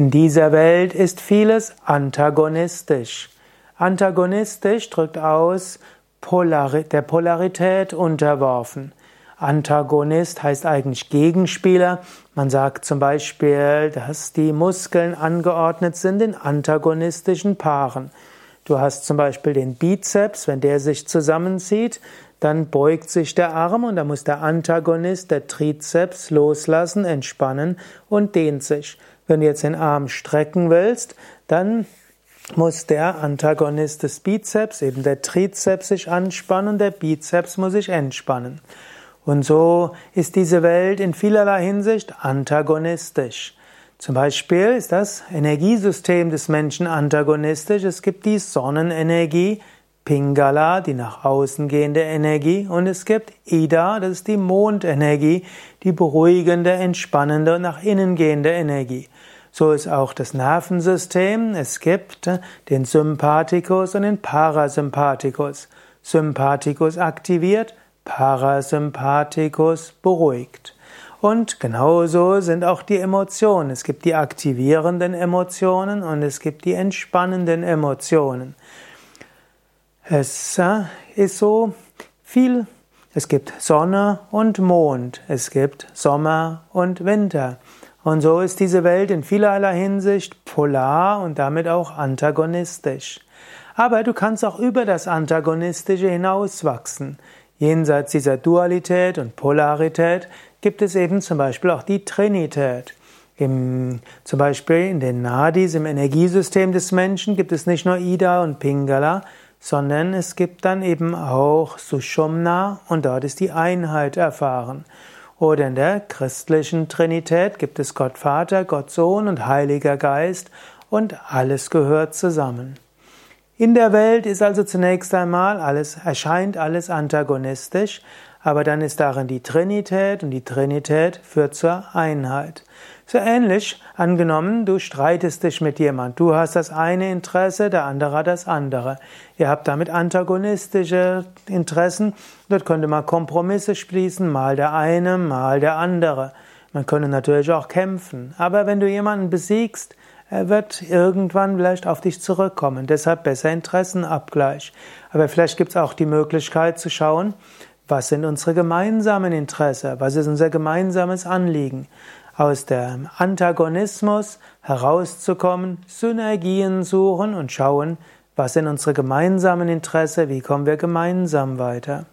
In dieser Welt ist vieles antagonistisch. Antagonistisch drückt aus Polari der Polarität unterworfen. Antagonist heißt eigentlich Gegenspieler. Man sagt zum Beispiel, dass die Muskeln angeordnet sind in antagonistischen Paaren. Du hast zum Beispiel den Bizeps, wenn der sich zusammenzieht, dann beugt sich der Arm und da muss der Antagonist, der Trizeps, loslassen, entspannen und dehnt sich. Wenn du jetzt den Arm strecken willst, dann muss der Antagonist des Bizeps, eben der Trizeps, sich anspannen und der Bizeps muss sich entspannen. Und so ist diese Welt in vielerlei Hinsicht antagonistisch. Zum Beispiel ist das Energiesystem des Menschen antagonistisch. Es gibt die Sonnenenergie, Pingala, die nach außen gehende Energie, und es gibt Ida, das ist die Mondenergie, die beruhigende, entspannende und nach innen gehende Energie. So ist auch das Nervensystem. Es gibt den Sympathikus und den Parasympathikus. Sympathikus aktiviert, Parasympathikus beruhigt. Und genauso sind auch die Emotionen. Es gibt die aktivierenden Emotionen und es gibt die entspannenden Emotionen. Es äh, ist so viel. Es gibt Sonne und Mond. Es gibt Sommer und Winter. Und so ist diese Welt in vielerlei Hinsicht polar und damit auch antagonistisch. Aber du kannst auch über das Antagonistische hinauswachsen. Jenseits dieser Dualität und Polarität gibt es eben zum Beispiel auch die Trinität. Im, zum Beispiel in den Nadis, im Energiesystem des Menschen, gibt es nicht nur Ida und Pingala, sondern es gibt dann eben auch Sushumna und dort ist die Einheit erfahren. Oder in der christlichen Trinität gibt es Gott Vater, Gott Sohn und Heiliger Geist und alles gehört zusammen. In der Welt ist also zunächst einmal alles, erscheint alles antagonistisch, aber dann ist darin die Trinität und die Trinität führt zur Einheit. So ähnlich angenommen, du streitest dich mit jemand, du hast das eine Interesse, der andere hat das andere. Ihr habt damit antagonistische Interessen, dort könnte man Kompromisse schließen, mal der eine, mal der andere. Man könnte natürlich auch kämpfen, aber wenn du jemanden besiegst, er wird irgendwann vielleicht auf dich zurückkommen. Deshalb besser Interessenabgleich. Aber vielleicht gibt es auch die Möglichkeit zu schauen, was sind unsere gemeinsamen Interessen? Was ist unser gemeinsames Anliegen? Aus dem Antagonismus herauszukommen, Synergien suchen und schauen, was sind unsere gemeinsamen Interessen? Wie kommen wir gemeinsam weiter?